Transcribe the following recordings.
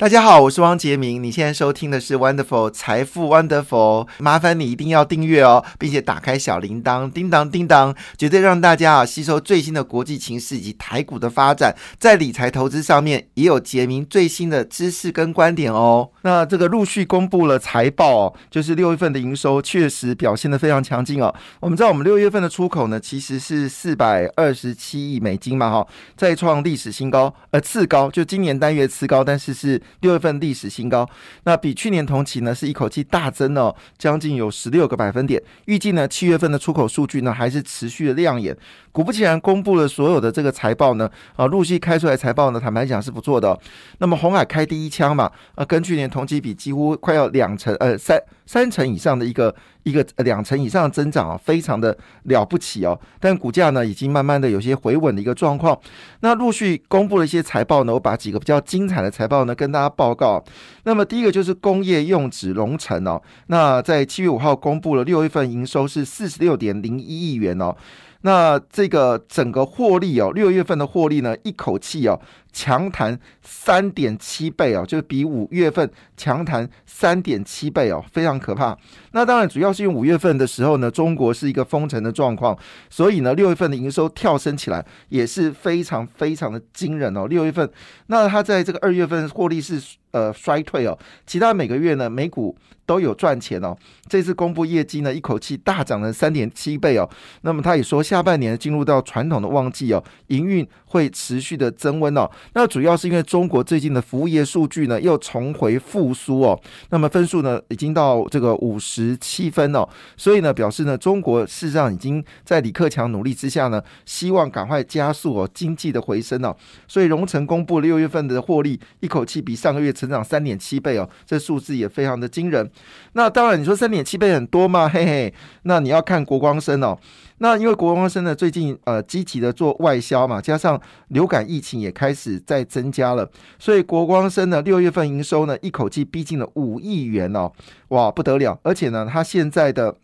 大家好，我是汪杰明。你现在收听的是 Wonderful 财富 Wonderful，麻烦你一定要订阅哦，并且打开小铃铛，叮当叮当，绝对让大家啊吸收最新的国际情势以及台股的发展，在理财投资上面也有杰明最新的知识跟观点哦。那这个陆续公布了财报哦，就是六月份的营收确实表现的非常强劲哦。我们知道我们六月份的出口呢其实是四百二十七亿美金嘛，哈，再创历史新高，呃次高，就今年单月次高，但是是。六月份历史新高，那比去年同期呢是一口气大增哦，将近有十六个百分点。预计呢七月份的出口数据呢还是持续的亮眼。果不其然，公布了所有的这个财报呢，啊，陆续开出来财报呢，坦白讲是不错的。那么红海开第一枪嘛，啊，跟去年同期比几乎快要两成，呃，三三成以上的一个一个两成以上的增长啊，非常的了不起哦。但股价呢，已经慢慢的有些回稳的一个状况。那陆续公布了一些财报呢，我把几个比较精彩的财报呢跟大家报告。那么第一个就是工业用纸龙城哦，那在七月五号公布了六月份营收是四十六点零一亿元哦。那这个整个获利哦，六月份的获利呢，一口气哦。强弹三点七倍哦，就是比五月份强弹三点七倍哦，非常可怕。那当然主要是因为五月份的时候呢，中国是一个封城的状况，所以呢，六月份的营收跳升起来也是非常非常的惊人哦。六月份，那它在这个二月份获利是呃衰退哦，其他每个月呢，美股都有赚钱哦。这次公布业绩呢，一口气大涨了三点七倍哦。那么他也说，下半年进入到传统的旺季哦，营运会持续的增温哦。那主要是因为中国最近的服务业数据呢又重回复苏哦，那么分数呢已经到这个五十七分哦，所以呢表示呢中国事实上已经在李克强努力之下呢，希望赶快加速哦经济的回升哦，所以荣成公布六月份的获利一口气比上个月成长三点七倍哦，这数字也非常的惊人。那当然你说三点七倍很多吗？嘿嘿，那你要看国光生哦。那因为国光生呢，最近呃积极的做外销嘛，加上流感疫情也开始在增加了，所以国光生呢六月份营收呢一口气逼近了五亿元哦，哇不得了！而且呢，它现在的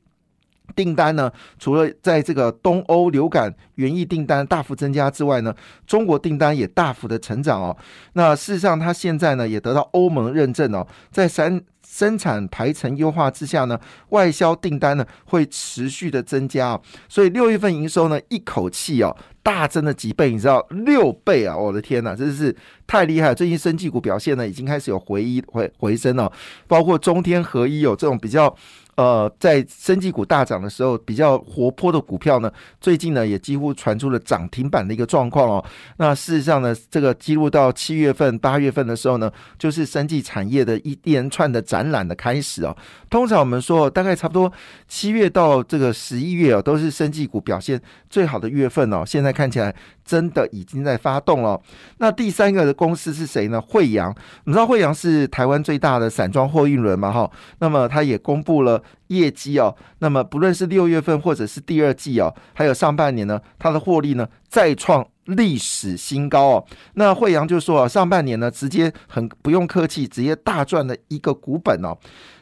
订单呢，除了在这个东欧流感园艺订单大幅增加之外呢，中国订单也大幅的成长哦。那事实上，它现在呢也得到欧盟认证哦，在三。生产排程优化之下呢，外销订单呢会持续的增加啊，所以六月份营收呢一口气哦大增了几倍，你知道六倍啊！我的天呐，真是太厉害！最近生技股表现呢已经开始有回一回回升了，包括中天合一有这种比较。呃，在生技股大涨的时候，比较活泼的股票呢，最近呢也几乎传出了涨停板的一个状况哦。那事实上呢，这个记录到七月份、八月份的时候呢，就是生技产业的一连串的展懒的开始哦。通常我们说，大概差不多七月到这个十一月哦，都是生技股表现最好的月份哦。现在看起来。真的已经在发动了。那第三个的公司是谁呢？惠阳，你知道惠阳是台湾最大的散装货运轮嘛？哈，那么它也公布了业绩哦。那么不论是六月份或者是第二季哦，还有上半年呢，它的获利呢再创历史新高哦。那惠阳就说啊，上半年呢直接很不用客气，直接大赚了一个股本哦。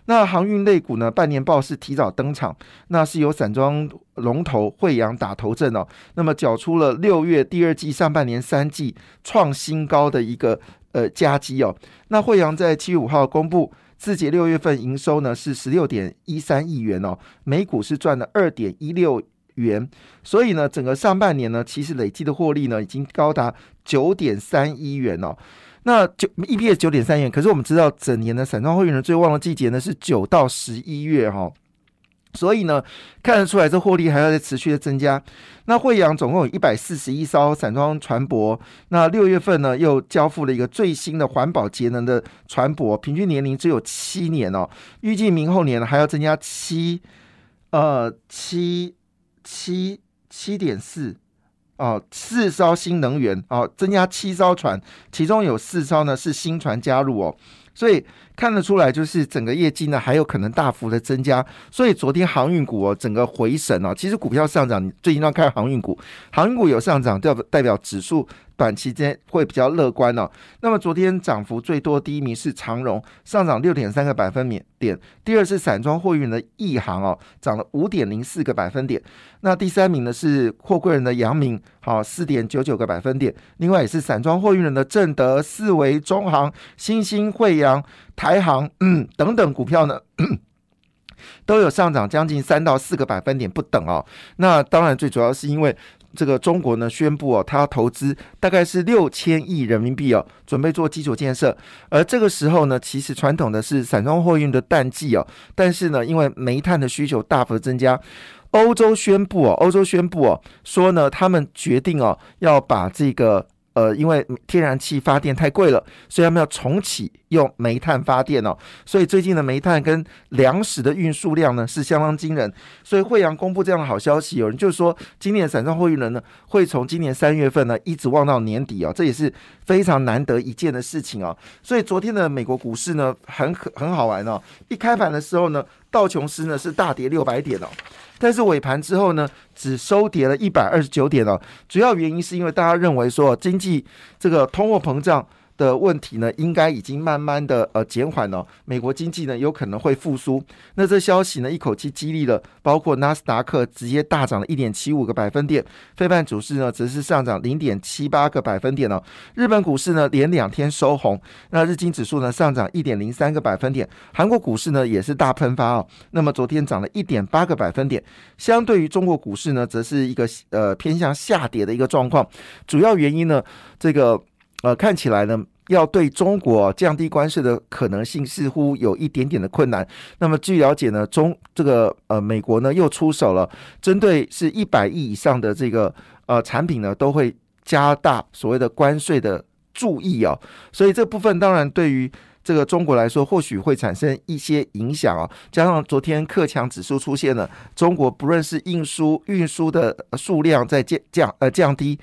那航运类股呢？半年报是提早登场，那是由散装龙头惠阳打头阵哦。那么缴出了六月第二季、上半年三季创新高的一个呃佳绩哦。那惠阳在七月五号公布，自己六月份营收呢是十六点一三亿元哦，每股是赚了二点一六元。所以呢，整个上半年呢，其实累计的获利呢已经高达九点三亿元哦。那九 EPS 九点三元，可是我们知道整年的散装货运的最旺的季节呢是九到十一月哈，所以呢看得出来这获利还要在持续的增加。那惠阳总共有一百四十一艘散装船舶，那六月份呢又交付了一个最新的环保节能的船舶，平均年龄只有七年哦，预计明后年呢还要增加七呃七七七点四。哦，四艘新能源哦，增加七艘船，其中有四艘呢是新船加入哦，所以看得出来就是整个业绩呢还有可能大幅的增加。所以昨天航运股哦整个回神哦，其实股票上涨，你最近要看航运股，航运股有上涨，代表代表指数短期间会比较乐观哦。那么昨天涨幅最多第一名是长荣，上涨六点三个百分点；第二是散装货运的亿航哦，涨了五点零四个百分点。那第三名呢是货柜人的阳明，好四点九九个百分点。另外也是散装货运人的正德、四维、中航、新兴、惠阳、台航等等股票呢。都有上涨将近三到四个百分点不等哦。那当然最主要是因为这个中国呢宣布哦，它要投资大概是六千亿人民币哦，准备做基础建设。而这个时候呢，其实传统的是散装货运的淡季哦，但是呢，因为煤炭的需求大幅增加，欧洲宣布哦，欧洲宣布哦，说呢，他们决定哦，要把这个。呃，因为天然气发电太贵了，所以他们要重启用煤炭发电哦。所以最近的煤炭跟粮食的运输量呢是相当惊人。所以惠阳公布这样的好消息，有人就说今年散装货运人呢会从今年三月份呢一直望到年底哦，这也是非常难得一见的事情哦。所以昨天的美国股市呢很很好玩哦，一开盘的时候呢道琼斯呢是大跌六百点哦。但是尾盘之后呢，只收跌了一百二十九点哦。主要原因是因为大家认为说经济这个通货膨胀。的问题呢，应该已经慢慢的呃减缓了。美国经济呢有可能会复苏。那这消息呢一口气激励了，包括纳斯达克直接大涨了一点七五个百分点，非半主市呢则是上涨零点七八个百分点哦。日本股市呢连两天收红，那日经指数呢上涨一点零三个百分点。韩国股市呢也是大喷发哦。那么昨天涨了一点八个百分点，相对于中国股市呢，则是一个呃偏向下跌的一个状况。主要原因呢，这个。呃，看起来呢，要对中国降低关税的可能性似乎有一点点的困难。那么据了解呢，中这个呃美国呢又出手了，针对是一百亿以上的这个呃产品呢，都会加大所谓的关税的注意啊。所以这部分当然对于这个中国来说，或许会产生一些影响啊。加上昨天克强指数出现了，中国不论是运输运输的数量在降降呃降低。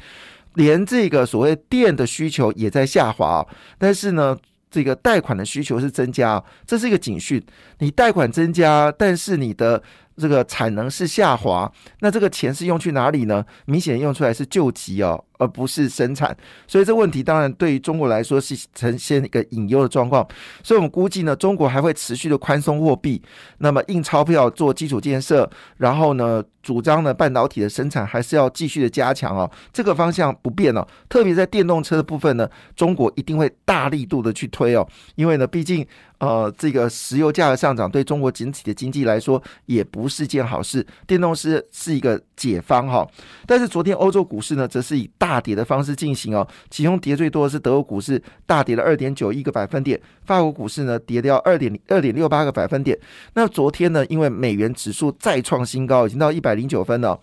连这个所谓电的需求也在下滑，但是呢，这个贷款的需求是增加，这是一个警讯。你贷款增加，但是你的这个产能是下滑，那这个钱是用去哪里呢？明显用出来是救急哦。而不是生产，所以这问题当然对于中国来说是呈现一个隐忧的状况。所以我们估计呢，中国还会持续的宽松货币，那么印钞票做基础建设，然后呢，主张呢半导体的生产还是要继续的加强哦，这个方向不变哦。特别在电动车的部分呢，中国一定会大力度的去推哦，因为呢，毕竟呃这个石油价格上涨对中国整体的经济来说也不是件好事，电动车是一个解方哈。但是昨天欧洲股市呢，则是以大大跌的方式进行哦，其中跌最多的是德国股市，大跌了二点九一个百分点；法国股市呢，跌掉二点二点六八个百分点。那昨天呢，因为美元指数再创新高，已经到一百零九分了。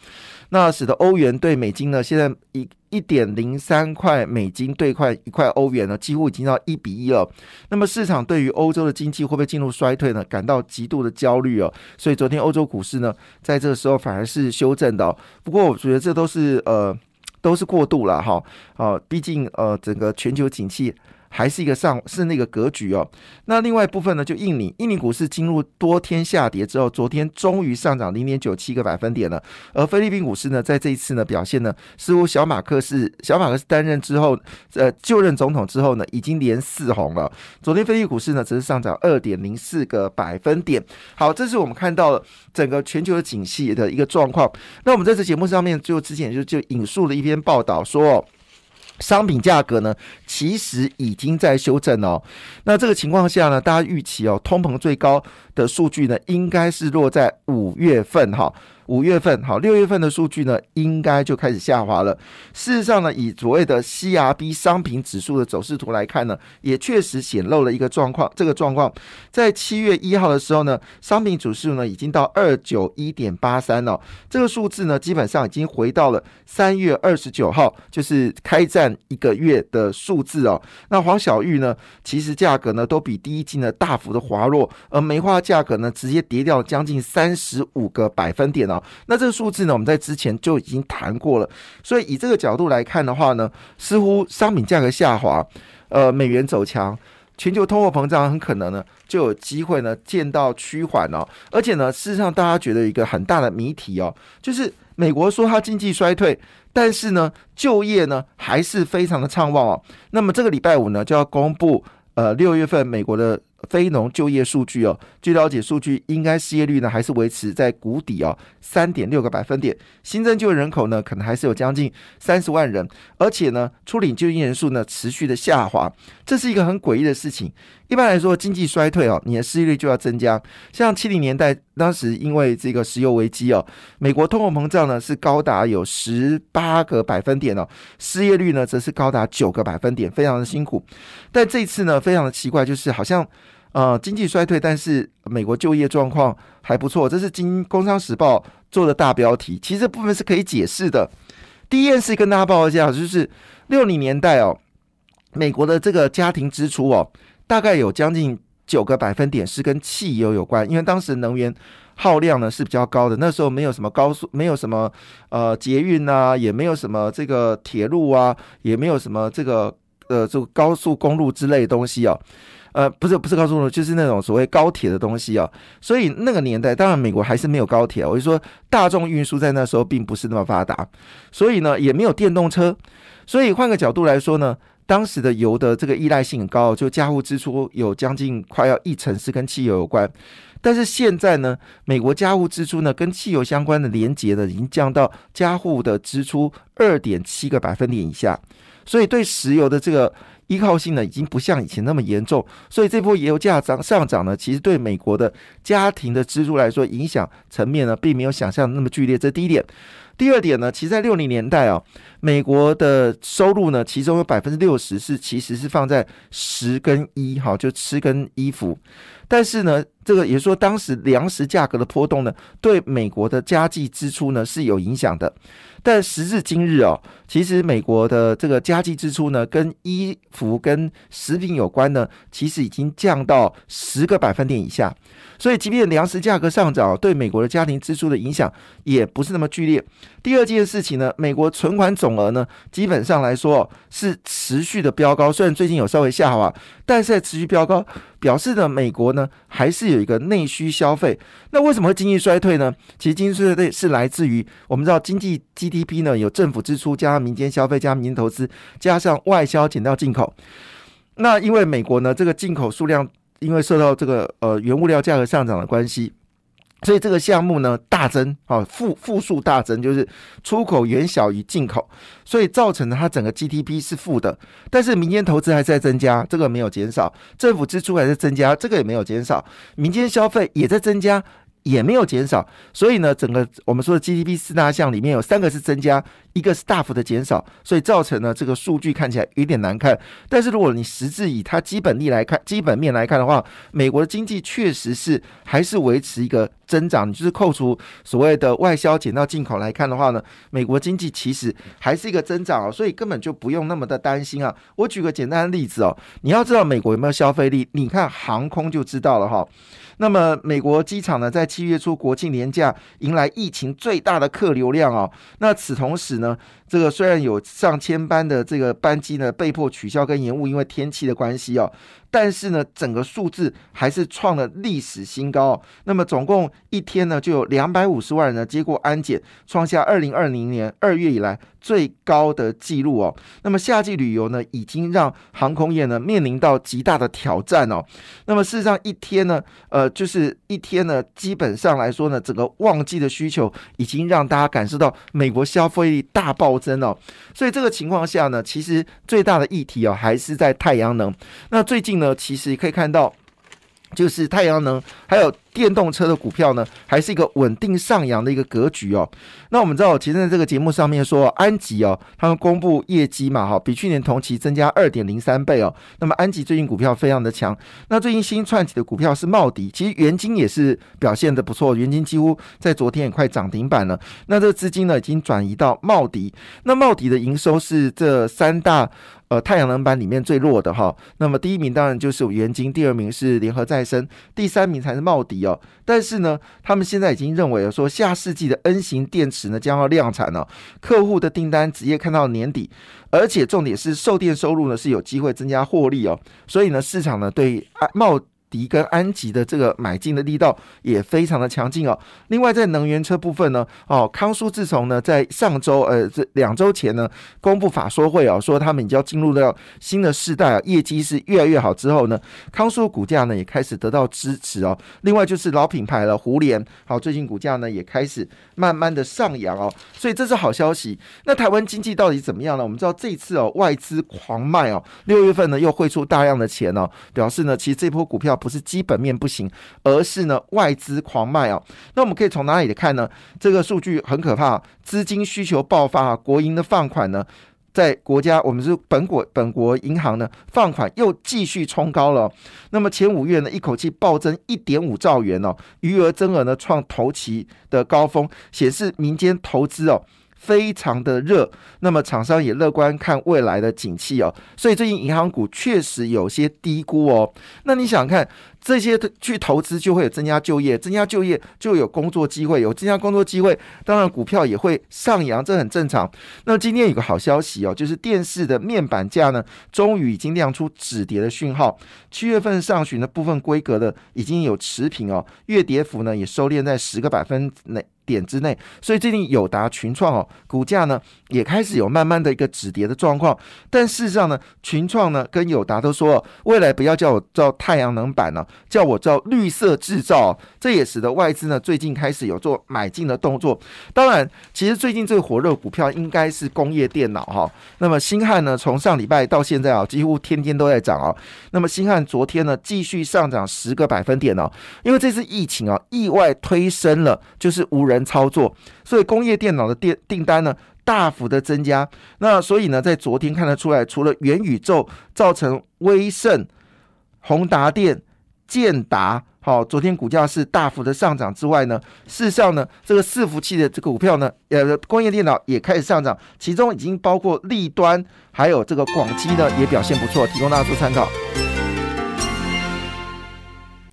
那使得欧元对美金呢，现在一一点零三块美金兑换一块欧元呢，几乎已经到一比一了。那么市场对于欧洲的经济会不会进入衰退呢，感到极度的焦虑哦。所以昨天欧洲股市呢，在这个时候反而是修正的。不过我觉得这都是呃都是过度了哈。哦，毕竟呃整个全球景气。还是一个上是那个格局哦。那另外一部分呢，就印尼，印尼股市进入多天下跌之后，昨天终于上涨零点九七个百分点了。而菲律宾股市呢，在这一次呢表现呢，似乎小马克是小马克是担任之后，呃就任总统之后呢，已经连四红了。昨天菲律宾股市呢，则是上涨二点零四个百分点。好，这是我们看到了整个全球的景气的一个状况。那我们在这节目上面就之前就就引述了一篇报道说。商品价格呢，其实已经在修正哦。那这个情况下呢，大家预期哦，通膨最高的数据呢，应该是落在五月份哈。五月份好，六月份的数据呢，应该就开始下滑了。事实上呢，以所谓的 CRB 商品指数的走势图来看呢，也确实显露了一个状况。这个状况在七月一号的时候呢，商品指数呢已经到二九一点八三了。这个数字呢，基本上已经回到了三月二十九号，就是开战一个月的数字哦。那黄小玉呢，其实价格呢都比第一季呢大幅的滑落，而梅花价格呢直接跌掉将近三十五个百分点哦。那这个数字呢，我们在之前就已经谈过了，所以以这个角度来看的话呢，似乎商品价格下滑，呃，美元走强，全球通货膨胀很可能呢就有机会呢见到趋缓哦。而且呢，事实上大家觉得一个很大的谜题哦，就是美国说它经济衰退。但是呢，就业呢还是非常的畅旺哦。那么这个礼拜五呢，就要公布呃六月份美国的。非农就业数据哦，据了解，数据应该失业率呢还是维持在谷底哦，三点六个百分点。新增就业人口呢，可能还是有将近三十万人，而且呢，初领就业人数呢持续的下滑，这是一个很诡异的事情。一般来说，经济衰退哦，你的失业率就要增加。像七零年代当时因为这个石油危机哦，美国通货膨胀呢是高达有十八个百分点哦，失业率呢则是高达九个百分点，非常的辛苦。但这次呢，非常的奇怪，就是好像。呃，经济衰退，但是美国就业状况还不错，这是《经工商时报》做的大标题。其实这部分是可以解释的。第一件事跟大家报一下，就是六零年代哦，美国的这个家庭支出哦，大概有将近九个百分点是跟汽油有关，因为当时能源耗量呢是比较高的。那时候没有什么高速，没有什么呃捷运啊，也没有什么这个铁路啊，也没有什么这个呃这个高速公路之类的东西哦。呃，不是不是高速路，就是那种所谓高铁的东西啊。所以那个年代，当然美国还是没有高铁。我就说，大众运输在那时候并不是那么发达，所以呢，也没有电动车。所以换个角度来说呢，当时的油的这个依赖性很高，就家户支出有将近快要一成是跟汽油有关。但是现在呢，美国家户支出呢跟汽油相关的连结呢，已经降到家户的支出二点七个百分点以下。所以对石油的这个。依靠性呢，已经不像以前那么严重，所以这波油价涨上涨呢，其实对美国的家庭的支出来说，影响层面呢，并没有想象那么剧烈。这第一点。第二点呢，其实，在六零年代啊，美国的收入呢，其中有百分之六十是其实是放在食跟衣，哈，就吃跟衣服。但是呢，这个也说，当时粮食价格的波动呢，对美国的家计支出呢是有影响的。但时至今日哦，其实美国的这个家计支出呢，跟衣服跟食品有关呢，其实已经降到十个百分点以下。所以，即便粮食价格上涨，对美国的家庭支出的影响也不是那么剧烈。第二件事情呢，美国存款总额呢，基本上来说是持续的飙高，虽然最近有稍微下滑，但是在持续飙高，表示呢，美国呢还是有一个内需消费。那为什么会经济衰退呢？其实经济衰退是来自于我们知道经济 GDP 呢有政府支出加上民间消费加民间投资加上外销减掉进口。那因为美国呢这个进口数量。因为受到这个呃原物料价格上涨的关系，所以这个项目呢大增啊负负数大增，就是出口远小于进口，所以造成了它整个 GDP 是负的。但是民间投资还在增加，这个没有减少；政府支出还在增加，这个也没有减少；民间消费也在增加。也没有减少，所以呢，整个我们说的 GDP 四大项里面有三个是增加，一个是大幅的减少，所以造成了这个数据看起来有点难看。但是如果你实质以它基本力来看，基本面来看的话，美国的经济确实是还是维持一个增长。你就是扣除所谓的外销减到进口来看的话呢，美国经济其实还是一个增长哦，所以根本就不用那么的担心啊。我举个简单的例子哦，你要知道美国有没有消费力，你看航空就知道了哈。那么，美国机场呢，在七月初国庆年假迎来疫情最大的客流量哦。那此同时呢，呢，这个虽然有上千班的这个班机呢被迫取消跟延误，因为天气的关系哦。但是呢，整个数字还是创了历史新高。那么总共一天呢，就有两百五十万人呢接过安检，创下二零二零年二月以来最高的纪录哦。那么夏季旅游呢，已经让航空业呢面临到极大的挑战哦。那么事实上，一天呢，呃，就是一天呢，基本上来说呢，整个旺季的需求已经让大家感受到美国消费力大爆暴增哦。所以这个情况下呢，其实最大的议题哦，还是在太阳能。那最近。呢，其实可以看到，就是太阳能还有。电动车的股票呢，还是一个稳定上扬的一个格局哦。那我们知道，其实在这个节目上面说，安吉哦，他们公布业绩嘛，哈，比去年同期增加二点零三倍哦。那么安吉最近股票非常的强。那最近新串起的股票是茂迪，其实元金也是表现的不错，元金几乎在昨天也快涨停板了。那这个资金呢，已经转移到茂迪。那茂迪的营收是这三大呃太阳能板里面最弱的哈。那么第一名当然就是元金，第二名是联合再生，第三名才是茂迪哦。但是呢，他们现在已经认为说，下世纪的 N 型电池呢将要量产了，客户的订单直接看到年底，而且重点是售电收入呢是有机会增加获利哦，所以呢，市场呢对茂迪跟安吉的这个买进的力道也非常的强劲哦。另外在能源车部分呢，哦，康舒自从呢在上周呃这两周前呢公布法说会哦，说他们已经要进入到新的世代啊，业绩是越来越好之后呢，康舒股价呢也开始得到支持哦。另外就是老品牌了，胡联，好，最近股价呢也开始慢慢的上扬哦，所以这是好消息。那台湾经济到底怎么样呢？我们知道这次哦外资狂卖哦，六月份呢又汇出大量的钱哦，表示呢其实这波股票不是基本面不行，而是呢外资狂卖哦。那我们可以从哪里看呢？这个数据很可怕，资金需求爆发，国营的放款呢，在国家我们是本国本国银行呢放款又继续冲高了。那么前五月呢一口气暴增一点五兆元哦，余额增额呢创头期的高峰，显示民间投资哦。非常的热，那么厂商也乐观看未来的景气哦，所以最近银行股确实有些低估哦。那你想看这些去投资就会有增加就业，增加就业就有工作机会，有增加工作机会，当然股票也会上扬，这很正常。那今天有个好消息哦，就是电视的面板价呢，终于已经亮出止跌的讯号，七月份上旬的部分规格的已经有持平哦，月跌幅呢也收敛在十个百分内。点之内，所以最近友达群创哦，股价呢也开始有慢慢的一个止跌的状况。但事实上呢，群创呢跟友达都说，未来不要叫我造太阳能板了，叫我造绿色制造。这也使得外资呢最近开始有做买进的动作。当然，其实最近最火热股票应该是工业电脑哈。那么新汉呢，从上礼拜到现在啊，几乎天天都在涨啊。那么新汉昨天呢继续上涨十个百分点哦，因为这次疫情啊，意外推升了就是无人。操作，所以工业电脑的电订单呢大幅的增加。那所以呢，在昨天看得出来，除了元宇宙造成威盛、宏达电、建达，好，昨天股价是大幅的上涨之外呢，事实上呢，这个伺服器的这个股票呢，呃，工业电脑也开始上涨，其中已经包括立端，还有这个广基呢，也表现不错，提供大家做参考。